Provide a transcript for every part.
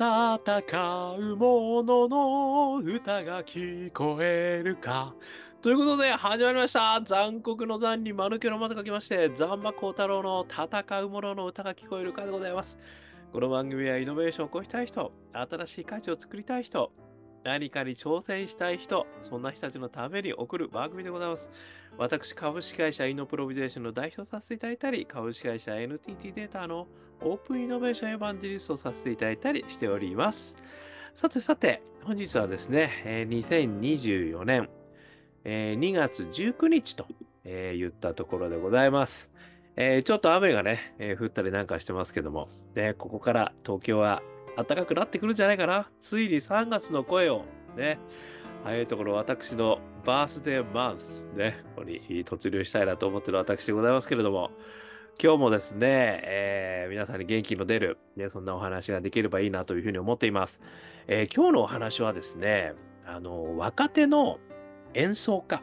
戦う者のの歌が聞こえるか。ということで、始まりました。残酷の残に間抜けのまと書きまして、ザンマコウタロウの戦う者の歌が聞こえるかでございます。この番組はイノベーションを起こしたい人、新しい価値を作りたい人、何かに挑戦したい人、そんな人たちのために送る番組でございます。私、株式会社イノプロビゼーションの代表させていただいたり、株式会社 NTT データのオープンイノベーションエヴァンジリストをさせていただいたりしております。さてさて、本日はですね、2024年、2月19日と、言ったところでございます。ちょっと雨がね、降ったりなんかしてますけども、ここから東京は暖かくなってくるんじゃないかな。ついに3月の声を、ね、早いうところ私のバースデーマンス、ね、ここに突入したいなと思っている私でございますけれども、今日もですね、えー皆さんに元気の出る、ね、そんなお話ができればいいなというふうに思っています。えー今日のお話はですね、あの、若手の演奏家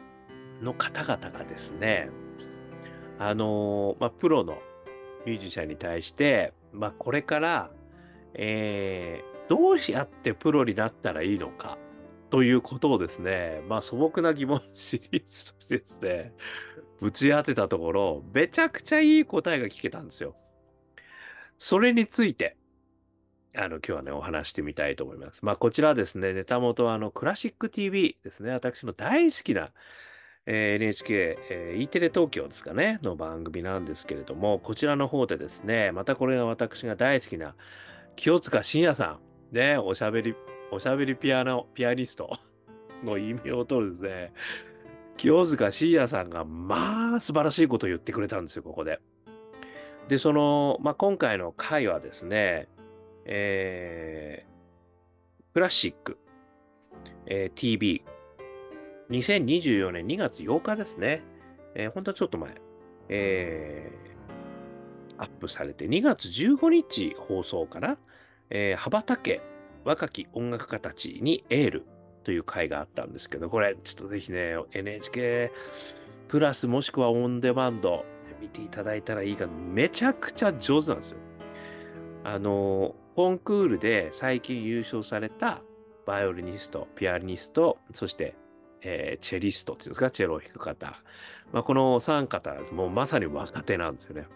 の方々がですね、あのまあ、プロのミュージシャンに対して、まあ、これから、えーどうやってプロになったらいいのか？ということをですね、まあ、素朴な疑問シリーズとしてですね、ぶち当てたところ、めちゃくちゃいい答えが聞けたんですよ。それについて、あの、今日はね、お話してみたいと思います。まあ、こちらですね、ネタ元はあの、クラシック TV ですね。私の大好きな、えー NHK、えー E テレ東京ですかね、の番組なんですけれども、こちらの方でですね、またこれが私が大好きな、清塚信也さん、ね、おしゃべり、おしゃべりピアノ、ピアニスト。の意味を取るですね、清塚信也さんが、まあ、素晴らしいことを言ってくれたんですよ、ここで。で、その、まあ、今回の回はですね、えークラシック、えー TV、2024年2月8日ですね。えー本当はちょっと前、えーアップされて、2月15日放送かな、えー羽ばたけ若き音楽家たちにエールという回があったんですけど、これ、ちょっとぜひね、NHK プラスもしくはオンデマンド見ていただいたらいいかめちゃくちゃ上手なんですよ。あの、コンクールで最近優勝されたバイオリニスト、ピアニスト、そして、えーチェリストっていうんですか、チェロを弾く方。まあ、この3方もうまさに若手なんですよね。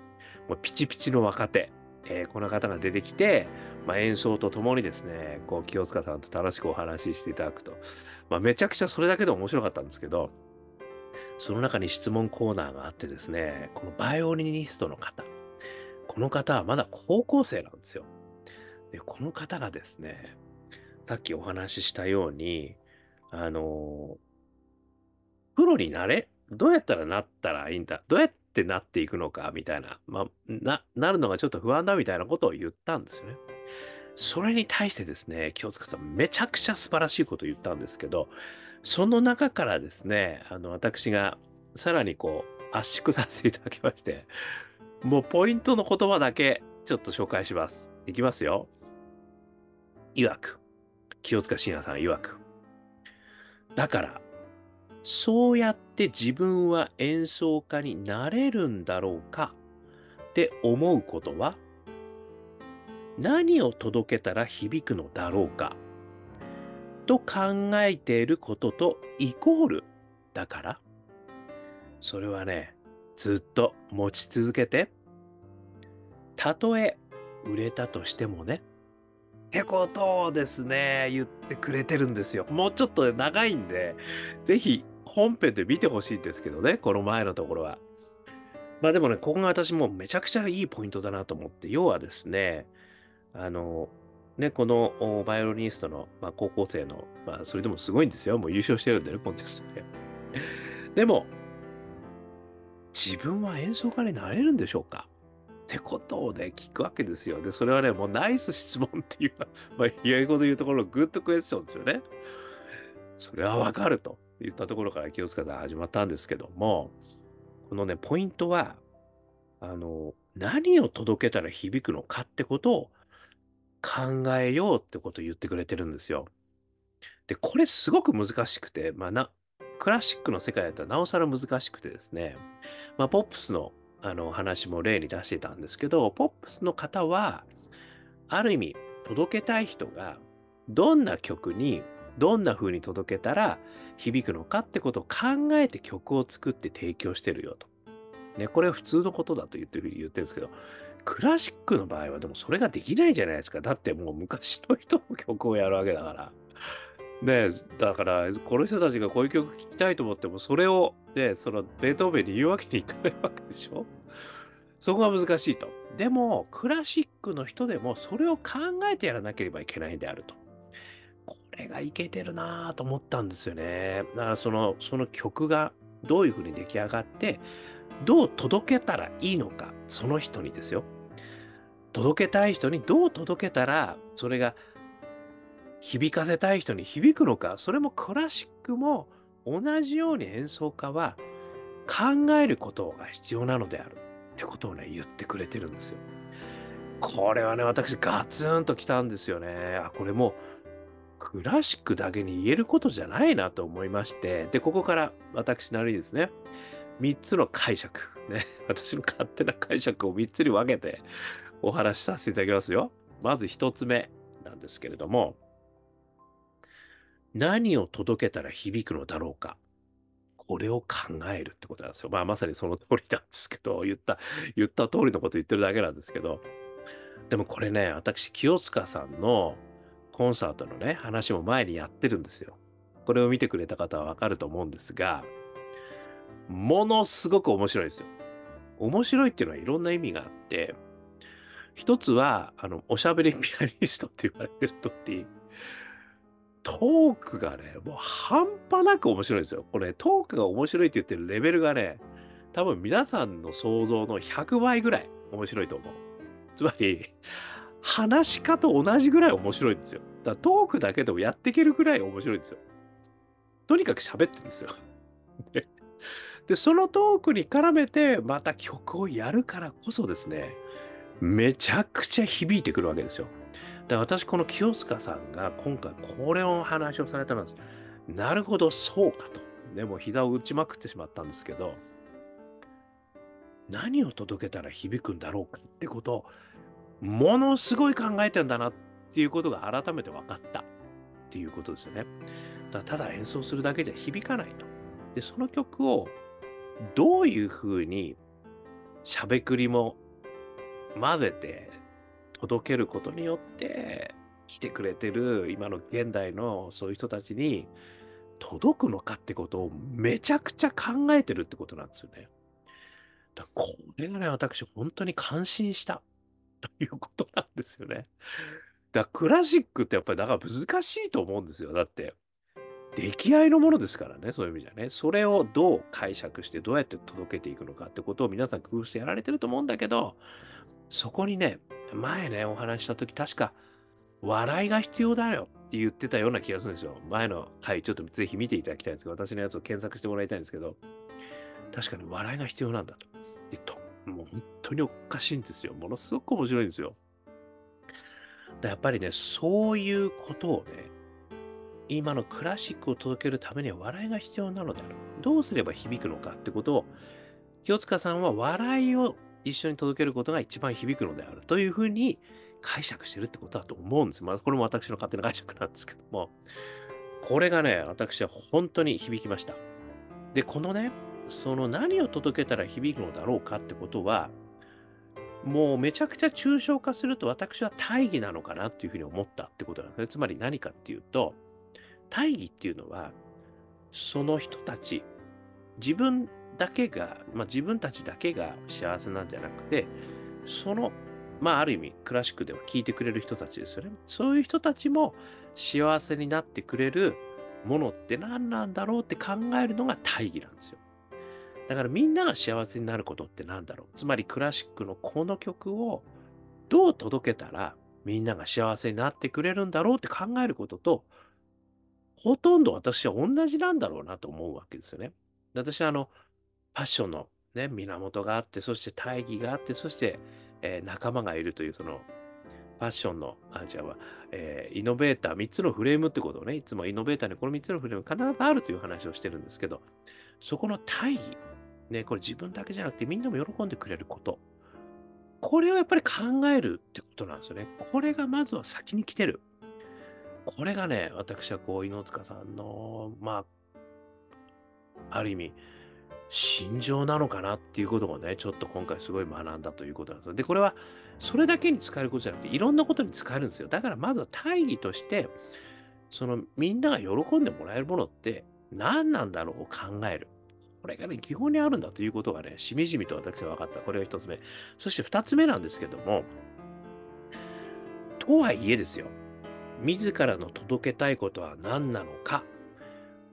もうピチピチの若手。えーこの方が出てきて、まあ、演奏とともにですね、こう、清塚さんと楽しくお話ししていただくと。まあ、めちゃくちゃそれだけで面白かったんですけど、その中に質問コーナーがあってですね、このバイオリニストの方。この方はまだ高校生なんですよ。で、この方がですね、さっきお話ししたように、あの、プロになれ、どうやったらなったらいいんだ、どうやっってなっていくのか、みたいな、まあ、な、なるのがちょっと不安だ、みたいなことを言ったんですよね。それに対してですね、清塚さん、めちゃくちゃ素晴らしいことを言ったんですけど、その中からですね、あの、私がさらにこう、圧縮させていただきまして、もうポイントの言葉だけちょっと紹介します。いきますよ。曰く。清塚信也さん曰く。だから、そうやって自分は演奏家になれるんだろうか？って思うことは、何を届けたら響くのだろうか？と考えていることとイコールだから、それはね、ずっと持ち続けて、たとえ売れたとしてもね、ってことをですね、言ってくれてるんですよ。もうちょっと長いんで、ぜひ本編で見てほしいんですけどね、この前のところは。まあでもね、ここが私もめちゃくちゃいいポイントだなと思って、要はですね、あの、ね、このバイオリニストの、まあ、高校生の、まあそれでもすごいんですよ。もう優勝してるんでね、コンテストで。でも、自分は演奏家になれるんでしょうか？ってことをね、聞くわけですよ。で、それはね、もうナイス質問っていう、まあ、英語で言うところのグッドクエスチョンですよね。それはわかると言ったところから気をつけて始まったんですけども、このね、ポイントは、あの、何を届けたら響くのかってことを考えようってことを言ってくれてるんですよ。で、これすごく難しくて、まあな、クラシックの世界だったらなおさら難しくてですね、まあ、ポップスのあの話も例に出してたんですけど、ポップスの方は、ある意味、届けたい人がどんな曲にどんな風に届けたら響くのかってことを考えて曲を作って提供してるよと。ね、これは普通のことだと言ってる言ってるんですけど、クラシックの場合はでもそれができないじゃないですか。だってもう昔の人の曲をやるわけだから。ねだからこの人たちがこういう曲聴きたいと思ってもそれをね、そのベートーベンに言うわけにいかないわけでしょそこが難しいと。でも、クラシックの人でもそれを考えてやらなければいけないんであると。これがいけてるなぁと思ったんですよね。だからその、その曲がどういうふうに出来上がって、どう届けたらいいのか、その人にですよ。届けたい人にどう届けたら、それが響かせたい人に響くのか、それもクラシックも同じように演奏家は考えることが必要なのであるってことをね、言ってくれてるんですよ。これはね、私ガツンときたんですよね。あ、これもうクラシックだけに言えることじゃないなと思いまして、で、ここから私なりにですね、3つの解釈、ね、私の勝手な解釈を3つに分けてお話しさせていただきますよ。まず1つ目なんですけれども、何を届けたら響くのだろうか。これを考えるってことなんですよ。まあまさにその通りなんですけど、言った、言った通りのこと言ってるだけなんですけど、でもこれね、私、清塚さんのコンサートのね、話も前にやってるんですよ。これを見てくれた方はわかると思うんですが、ものすごく面白いですよ。面白いっていうのはいろんな意味があって、一つは、あの、おしゃべりピアニストって言われてる通り、トークがね、もう半端なく面白いですよ。これ、トークが面白いって言ってるレベルがね、多分皆さんの想像の100倍ぐらい面白いと思う。つまり、話し家と同じぐらい面白いんですよ。だからトークだけでもやっていけるぐらい面白いんですよ。とにかく喋ってるんですよ。で、そのトークに絡めて、また曲をやるからこそですね、めちゃくちゃ響いてくるわけですよ。で私、この清塚さんが今回これを話をされたのです。なるほど、そうかと。でも膝を打ちまくってしまったんですけど、何を届けたら響くんだろうかってことを、ものすごい考えてんだなっていうことが改めて分かったっていうことですよね。だただ演奏するだけじゃ響かないと。で、その曲をどういうふうにしゃべくりも混ぜて届けることによって来てくれてる今の現代のそういう人たちに届くのかってことをめちゃくちゃ考えてるってことなんですよね。だこれがね、私本当に感心したということなんですよね。だクラシックってやっぱりだから難しいと思うんですよ。だって出来合いのものですからね、そういう意味じゃね。それをどう解釈してどうやって届けていくのかってことを皆さん工夫してやられてると思うんだけど、そこにね、前ね、お話した時確か、笑いが必要だよって言ってたような気がするんですよ。前の回、ちょっとぜひ見ていただきたいんですけど、私のやつを検索してもらいたいんですけど、確かに笑いが必要なんだと。で、と、もう本当におかしいんですよ。ものすごく面白いんですよ。だやっぱりね、そういうことをね、今のクラシックを届けるためには笑いが必要なのである。どうすれば響くのかってことを、清塚さんは笑いを一緒に届けることが一番響くのであるというふうに解釈してるってことだと思うんです。まあ、これも私の勝手な解釈なんですけども、これがね、私は本当に響きました。で、このね、その何を届けたら響くのだろうかってことは、もうめちゃくちゃ抽象化すると私は大義なのかなっていうふうに思ったってことなんですね。つまり何かっていうと、大義っていうのは、その人たち、自分だけが、まあ、自分たちだけが幸せなんじゃなくて、その、まあ、ある意味、クラシックでは聴いてくれる人たちですよね。そういう人たちも幸せになってくれるものって何なんだろうって考えるのが大義なんですよ。だからみんなが幸せになることって何だろう。つまりクラシックのこの曲をどう届けたらみんなが幸せになってくれるんだろうって考えることと、ほとんど私は同じなんだろうなと思うわけですよね。私はあの、パッションの、ね、源があって、そして大義があって、そして、えー、仲間がいるという、その、パッションの、あ、違うわ、えー、イノベーター、3つのフレームってことをね、いつもイノベーターにこの3つのフレーム必ずあるという話をしてるんですけど、そこの大義、ね、これ自分だけじゃなくてみんなも喜んでくれること。これをやっぱり考えるってことなんですよね。これがまずは先に来てる。これがね、私はこう、猪塚さんの、まあ、ある意味、心情なのかなっていうことをね、ちょっと今回すごい学んだということなんですよ。で、これはそれだけに使えることじゃなくて、いろんなことに使えるんですよ。だからまずは大義として、そのみんなが喜んでもらえるものって何なんだろうを考える。これがね、基本にあるんだということがね、しみじみと私は分かった。これが一つ目。そして二つ目なんですけども、とはいえですよ。自らの届けたいことは何なのか。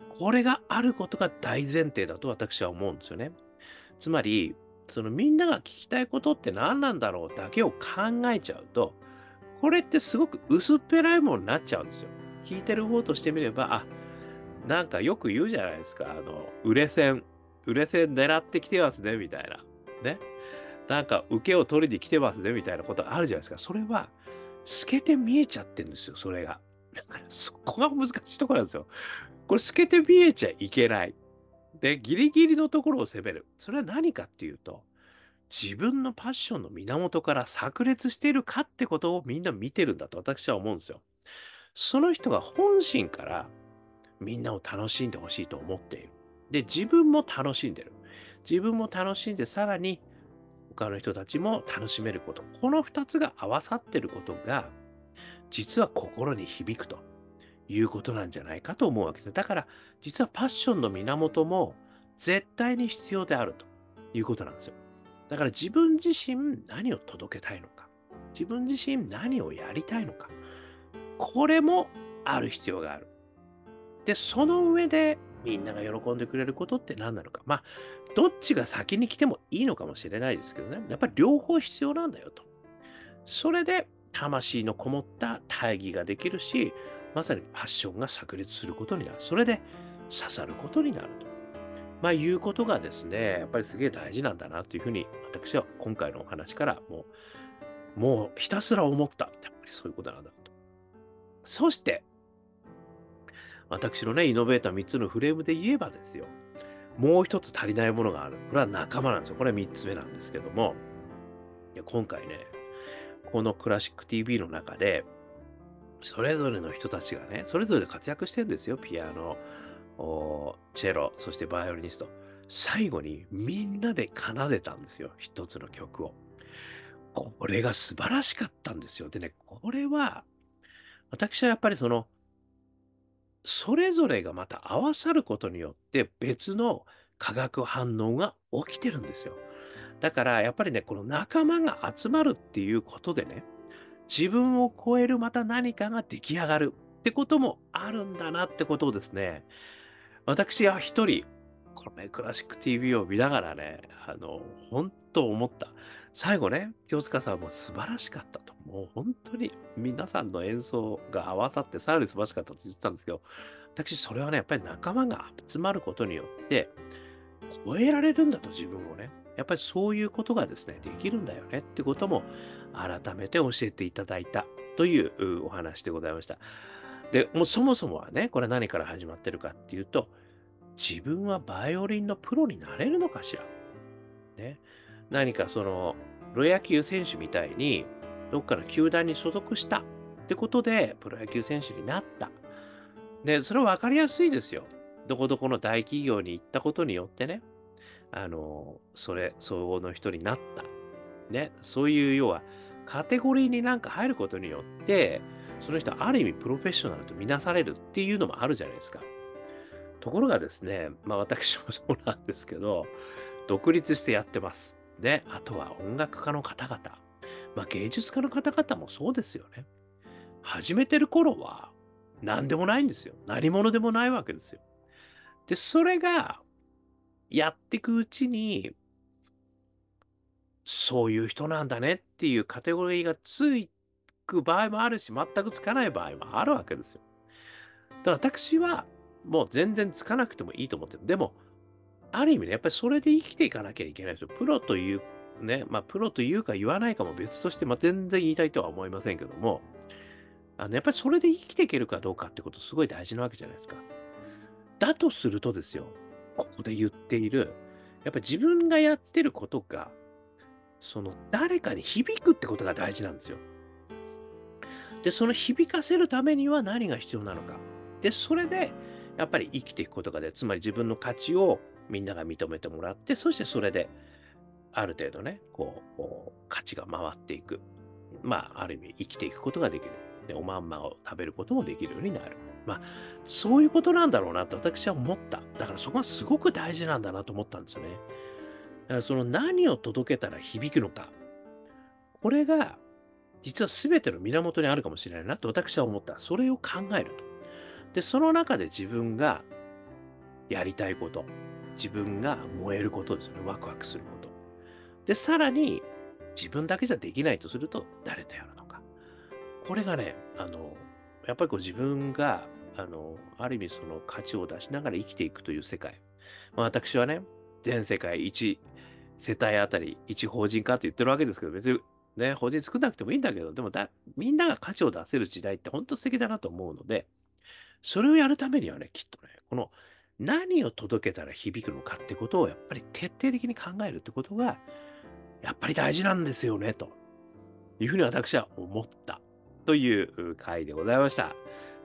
これがあることが大前提だと私は思うんですよね。つまり、そのみんなが聞きたいことって何なんだろうだけを考えちゃうと、これってすごく薄っぺらいものになっちゃうんですよ。聞いてる方としてみれば、あ、なんかよく言うじゃないですか。あの、売れ線、売れ線狙ってきてますね、みたいな。ね。なんか受けを取りに来てますね、みたいなことあるじゃないですか。それは、透けて見えちゃってるんですよ、それが。だからそこが難しいところなんですよ。これ透けて見えちゃいけない。で、ギリギリのところを攻める。それは何かっていうと、自分のパッションの源から炸裂しているかってことをみんな見てるんだと私は思うんですよ。その人が本心からみんなを楽しんでほしいと思っている。で、自分も楽しんでる。自分も楽しんで、さらに他の人たちも楽しめること。この2つが合わさってることが、実は心に響くということなんじゃないかと思うわけです。だから、実はパッションの源も絶対に必要であるということなんですよ。だから自分自身何を届けたいのか。自分自身何をやりたいのか。これもある必要がある。で、その上でみんなが喜んでくれることって何なのか。まあ、どっちが先に来てもいいのかもしれないですけどね。やっぱり両方必要なんだよと。それで魂のこもった大義ができるし、まさにパッションが炸裂することになる。それで刺さることになると。まあ、いうことがですね、やっぱりすげえ大事なんだなというふうに、私は今回のお話からもう、もうひたすら思った。やっぱりそういうことなんだと。そして、私のね、イノベーター3つのフレームで言えばですよ、もう一つ足りないものがある。これは仲間なんですよ。これは3つ目なんですけども、いや今回ね、このクラシック TV の中で、それぞれの人たちがね、それぞれ活躍してるんですよ。ピアノ、チェロ、そしてバイオリニスト。最後にみんなで奏でたんですよ。一つの曲を。これが素晴らしかったんですよ。でね、これは、私はやっぱりその、それぞれがまた合わさることによって別の化学反応が起きてるんですよ。だからやっぱりね、この仲間が集まるっていうことでね、自分を超えるまた何かが出来上がるってこともあるんだなってことをですね、私は一人、このね、クラシック TV を見ながらね、あの、本当思った。最後ね、清塚さんも素晴らしかったと。もう本当に皆さんの演奏が合わさってさらに素晴らしかったと言ってたんですけど、私それはね、やっぱり仲間が集まることによって、超えられるんだと自分をね。やっぱりそういうことがですね、できるんだよねってことも改めて教えていただいたというお話でございました。で、もうそもそもはね、これ何から始まってるかっていうと、自分はバイオリンのプロになれるのかしら。ね。何かその、プロ野球選手みたいに、どっかの球団に所属したってことで、プロ野球選手になった。で、それは分かりやすいですよ。どこどこの大企業に行ったことによってね、あの、それ、相応の人になった。ね、そういう要は、カテゴリーになんか入ることによって、その人ある意味プロフェッショナルとみなされるっていうのもあるじゃないですか。ところがですね、まあ私もそうなんですけど、独立してやってます。で、あとは音楽家の方々、まあ芸術家の方々もそうですよね。始めてる頃は何でもないんですよ。何者でもないわけですよ。で、それがやっていくうちに、そういう人なんだねっていうカテゴリーがついく場合もあるし、全くつかない場合もあるわけですよ。だから私はもう全然つかなくてもいいと思ってる。でも、ある意味ね、やっぱりそれで生きていかなきゃいけないですよ。プロという、ね、まあ、プロというか言わないかも別として、まあ、全然言いたいとは思いませんけども、あのやっぱりそれで生きていけるかどうかってことすごい大事なわけじゃないですか。だとするとですよ、ここで言っている、やっぱり自分がやってることが、その誰かに響くってことが大事なんですよ。で、その響かせるためには何が必要なのか。で、それで、やっぱり生きていくことがで、つまり自分の価値をみんなが認めてもらって、そしてそれで、ある程度ね、こう、価値が回っていく。まあ、ある意味生きていくことができる。で、おまんまを食べることもできるようになる。まあ、そういうことなんだろうなと私は思った。だからそこがすごく大事なんだなと思ったんですよね。だからその何を届けたら響くのか。これが実は全ての源にあるかもしれないなと私は思った。それを考えると。で、その中で自分がやりたいこと、自分が燃えることですよね。ワクワクすること。で、さらに自分だけじゃできないとすると誰とやるのか。これがね、あの、やっぱりこう自分が、あの、ある意味その価値を出しながら生きていくという世界。まあ、私はね、全世界一世帯あたり一法人化と言ってるわけですけど、別にね、法人作んなくてもいいんだけど、でもだ、みんなが価値を出せる時代って本当素敵だなと思うので、それをやるためにはね、きっとね、この何を届けたら響くのかってことをやっぱり徹底的に考えるってことが、やっぱり大事なんですよね、というふうに私は思ったという回でございました。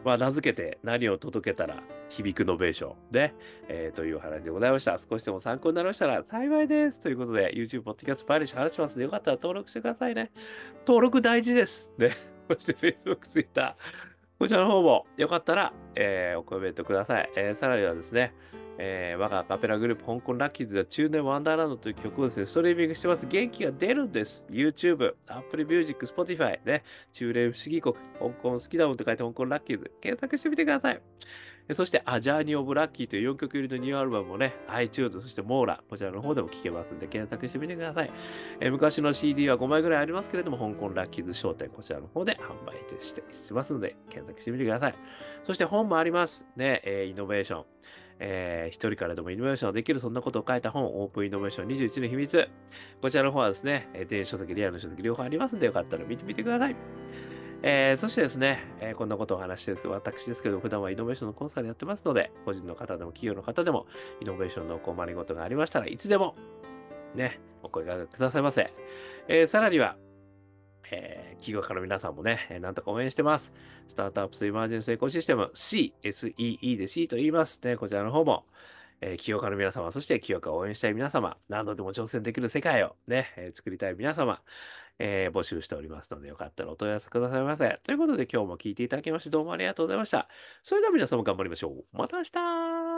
まあ、名付けて何を届けたら響くノベーションで、えー、というお話でございました。少しでも参考になりましたら幸いです。ということで、YouTube、Podcast、パイリッシュ話しますので、よかったら登録してくださいね。登録大事です。ね。そして Facebook、Twitter、こちらの方もよかったら、えー、おコメントください。えー、さらにはですね、えー、我がアカペラグループ、香港ラッキーズでは中年ワンダーランドという曲をですね、ストリーミングしてます。元気が出るんです。YouTube、Apple Music、Spotify、ね、中年不思議国、香港好きだもんって書いて香港ラッキーズ、検索してみてください。そして、アジャーニー・オブ・ラッキーという4曲入りのニューアルバムもね、iTunes、そしてモーラ、こちらの方でも聴けますんで、検索してみてください。え昔の CD は5枚ぐらいありますけれども、香港ラッキーズ商店、こちらの方で販売してしますので、検索してみてください。そして本もあります。ね、えイノベーション。えー、一人からでもイノベーションできる、そんなことを書いた本、オープンイノベーション21の秘密。こちらの方はですね、電子書籍、リアルの書籍両方ありますんで、よかったら見てみてください。えー、そしてですね、えー、こんなことを話してる私ですけど、普段はイノベーションのコンサルやってますので、個人の方でも企業の方でも、イノベーションの困りごとがありましたらいつでも、ね、お声掛けくださいませ。えー、さらには、えー、企業家の皆さんもね、えー、なんとか応援してます。スタートアップスイマージェンスエコシステム CSEE で C と言います。ね、こちらの方も、えー、起業家の皆様、そして起業家を応援したい皆様、何度でも挑戦できる世界をね、えー、作りたい皆様、えー、募集しておりますので、よかったらお問い合わせくださいませ。ということで今日も聞いていただきましてどうもありがとうございました。それでは皆さんも頑張りましょう。また明日